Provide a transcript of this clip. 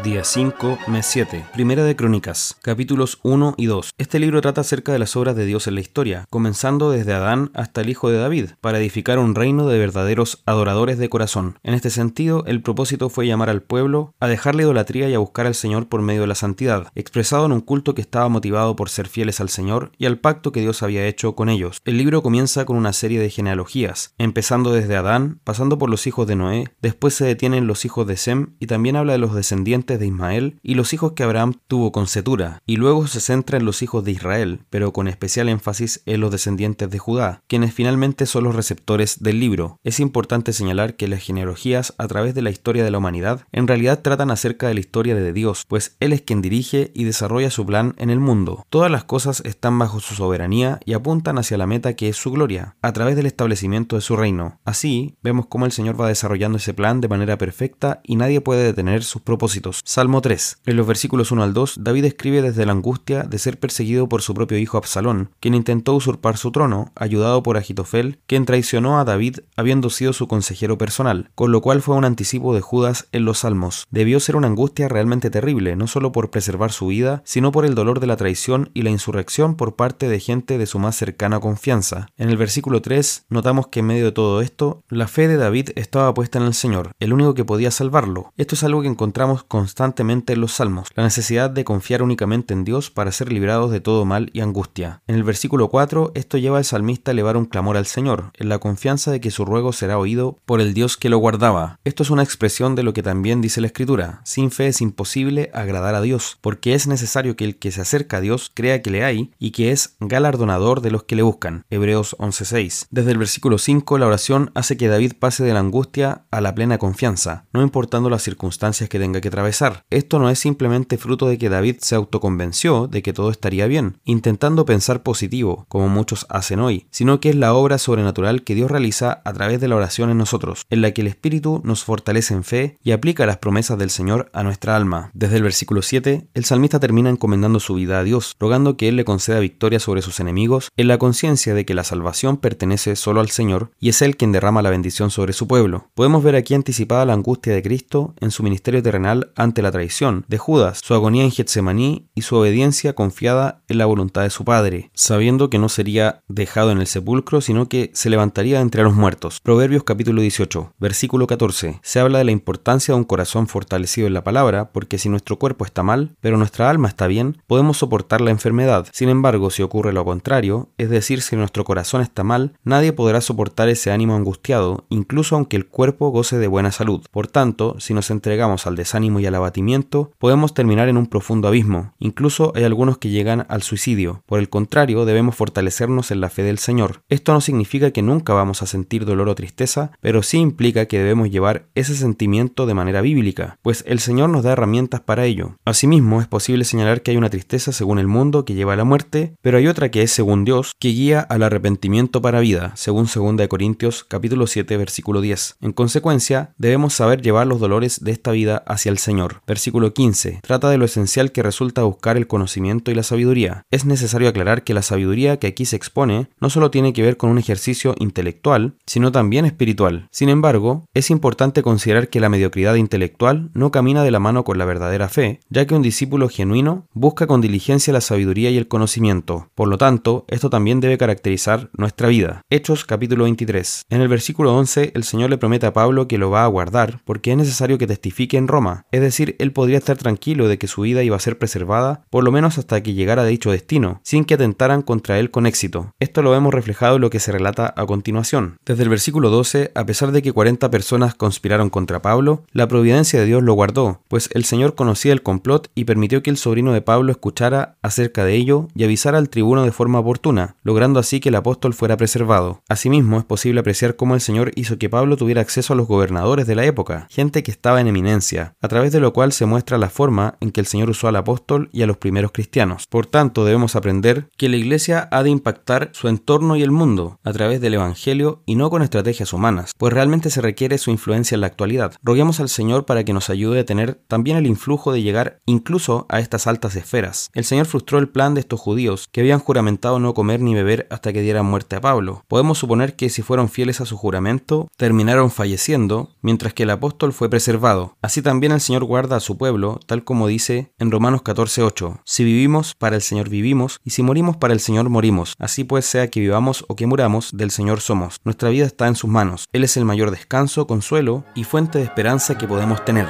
Día 5, mes 7. Primera de Crónicas, capítulos 1 y 2. Este libro trata acerca de las obras de Dios en la historia, comenzando desde Adán hasta el hijo de David, para edificar un reino de verdaderos adoradores de corazón. En este sentido, el propósito fue llamar al pueblo a dejar la idolatría y a buscar al Señor por medio de la santidad, expresado en un culto que estaba motivado por ser fieles al Señor y al pacto que Dios había hecho con ellos. El libro comienza con una serie de genealogías, empezando desde Adán, pasando por los hijos de Noé, después se detienen los hijos de Sem y también habla de los descendientes de Ismael y los hijos que Abraham tuvo con Setura, y luego se centra en los hijos de Israel, pero con especial énfasis en los descendientes de Judá, quienes finalmente son los receptores del libro. Es importante señalar que las genealogías a través de la historia de la humanidad en realidad tratan acerca de la historia de Dios, pues Él es quien dirige y desarrolla su plan en el mundo. Todas las cosas están bajo su soberanía y apuntan hacia la meta que es su gloria, a través del establecimiento de su reino. Así, vemos cómo el Señor va desarrollando ese plan de manera perfecta y nadie puede detener sus propósitos. Salmo 3. En los versículos 1 al 2, David escribe desde la angustia de ser perseguido por su propio hijo Absalón, quien intentó usurpar su trono, ayudado por Agitofel, quien traicionó a David habiendo sido su consejero personal, con lo cual fue un anticipo de Judas en los Salmos. Debió ser una angustia realmente terrible, no solo por preservar su vida, sino por el dolor de la traición y la insurrección por parte de gente de su más cercana confianza. En el versículo 3 notamos que en medio de todo esto, la fe de David estaba puesta en el Señor, el único que podía salvarlo. Esto es algo que encontramos con constantemente en los salmos, la necesidad de confiar únicamente en Dios para ser librados de todo mal y angustia. En el versículo 4, esto lleva al salmista a elevar un clamor al Señor, en la confianza de que su ruego será oído por el Dios que lo guardaba. Esto es una expresión de lo que también dice la Escritura. Sin fe es imposible agradar a Dios, porque es necesario que el que se acerca a Dios crea que le hay y que es galardonador de los que le buscan. Hebreos 11:6. Desde el versículo 5, la oración hace que David pase de la angustia a la plena confianza, no importando las circunstancias que tenga que atravesar esto no es simplemente fruto de que David se autoconvenció de que todo estaría bien, intentando pensar positivo, como muchos hacen hoy, sino que es la obra sobrenatural que Dios realiza a través de la oración en nosotros, en la que el Espíritu nos fortalece en fe y aplica las promesas del Señor a nuestra alma. Desde el versículo 7, el salmista termina encomendando su vida a Dios, rogando que Él le conceda victoria sobre sus enemigos, en la conciencia de que la salvación pertenece solo al Señor y es Él quien derrama la bendición sobre su pueblo. Podemos ver aquí anticipada la angustia de Cristo en su ministerio terrenal ante la traición de Judas, su agonía en Getsemaní y su obediencia confiada en la voluntad de su Padre, sabiendo que no sería dejado en el sepulcro, sino que se levantaría entre los muertos. Proverbios capítulo 18, versículo 14. Se habla de la importancia de un corazón fortalecido en la palabra, porque si nuestro cuerpo está mal, pero nuestra alma está bien, podemos soportar la enfermedad. Sin embargo, si ocurre lo contrario, es decir, si nuestro corazón está mal, nadie podrá soportar ese ánimo angustiado, incluso aunque el cuerpo goce de buena salud. Por tanto, si nos entregamos al desánimo al abatimiento, podemos terminar en un profundo abismo. Incluso hay algunos que llegan al suicidio. Por el contrario, debemos fortalecernos en la fe del Señor. Esto no significa que nunca vamos a sentir dolor o tristeza, pero sí implica que debemos llevar ese sentimiento de manera bíblica, pues el Señor nos da herramientas para ello. Asimismo, es posible señalar que hay una tristeza según el mundo que lleva a la muerte, pero hay otra que es según Dios, que guía al arrepentimiento para vida, según 2 Corintios capítulo 7 versículo 10. En consecuencia, debemos saber llevar los dolores de esta vida hacia el Señor. Versículo 15. Trata de lo esencial que resulta buscar el conocimiento y la sabiduría. Es necesario aclarar que la sabiduría que aquí se expone no solo tiene que ver con un ejercicio intelectual, sino también espiritual. Sin embargo, es importante considerar que la mediocridad intelectual no camina de la mano con la verdadera fe, ya que un discípulo genuino busca con diligencia la sabiduría y el conocimiento. Por lo tanto, esto también debe caracterizar nuestra vida. Hechos capítulo 23. En el versículo 11, el Señor le promete a Pablo que lo va a guardar porque es necesario que testifique en Roma, decir, él podría estar tranquilo de que su vida iba a ser preservada, por lo menos hasta que llegara dicho destino, sin que atentaran contra él con éxito. Esto lo vemos reflejado en lo que se relata a continuación. Desde el versículo 12, a pesar de que 40 personas conspiraron contra Pablo, la providencia de Dios lo guardó, pues el Señor conocía el complot y permitió que el sobrino de Pablo escuchara acerca de ello y avisara al tribuno de forma oportuna, logrando así que el apóstol fuera preservado. Asimismo, es posible apreciar cómo el Señor hizo que Pablo tuviera acceso a los gobernadores de la época, gente que estaba en eminencia, a través de lo cual se muestra la forma en que el Señor usó al apóstol y a los primeros cristianos. Por tanto, debemos aprender que la Iglesia ha de impactar su entorno y el mundo a través del Evangelio y no con estrategias humanas, pues realmente se requiere su influencia en la actualidad. Roguemos al Señor para que nos ayude a tener también el influjo de llegar incluso a estas altas esferas. El Señor frustró el plan de estos judíos, que habían juramentado no comer ni beber hasta que dieran muerte a Pablo. Podemos suponer que si fueron fieles a su juramento, terminaron falleciendo, mientras que el apóstol fue preservado. Así también el Guarda a su pueblo, tal como dice en Romanos 14:8, si vivimos, para el Señor vivimos, y si morimos, para el Señor morimos. Así pues, sea que vivamos o que muramos, del Señor somos. Nuestra vida está en sus manos. Él es el mayor descanso, consuelo y fuente de esperanza que podemos tener.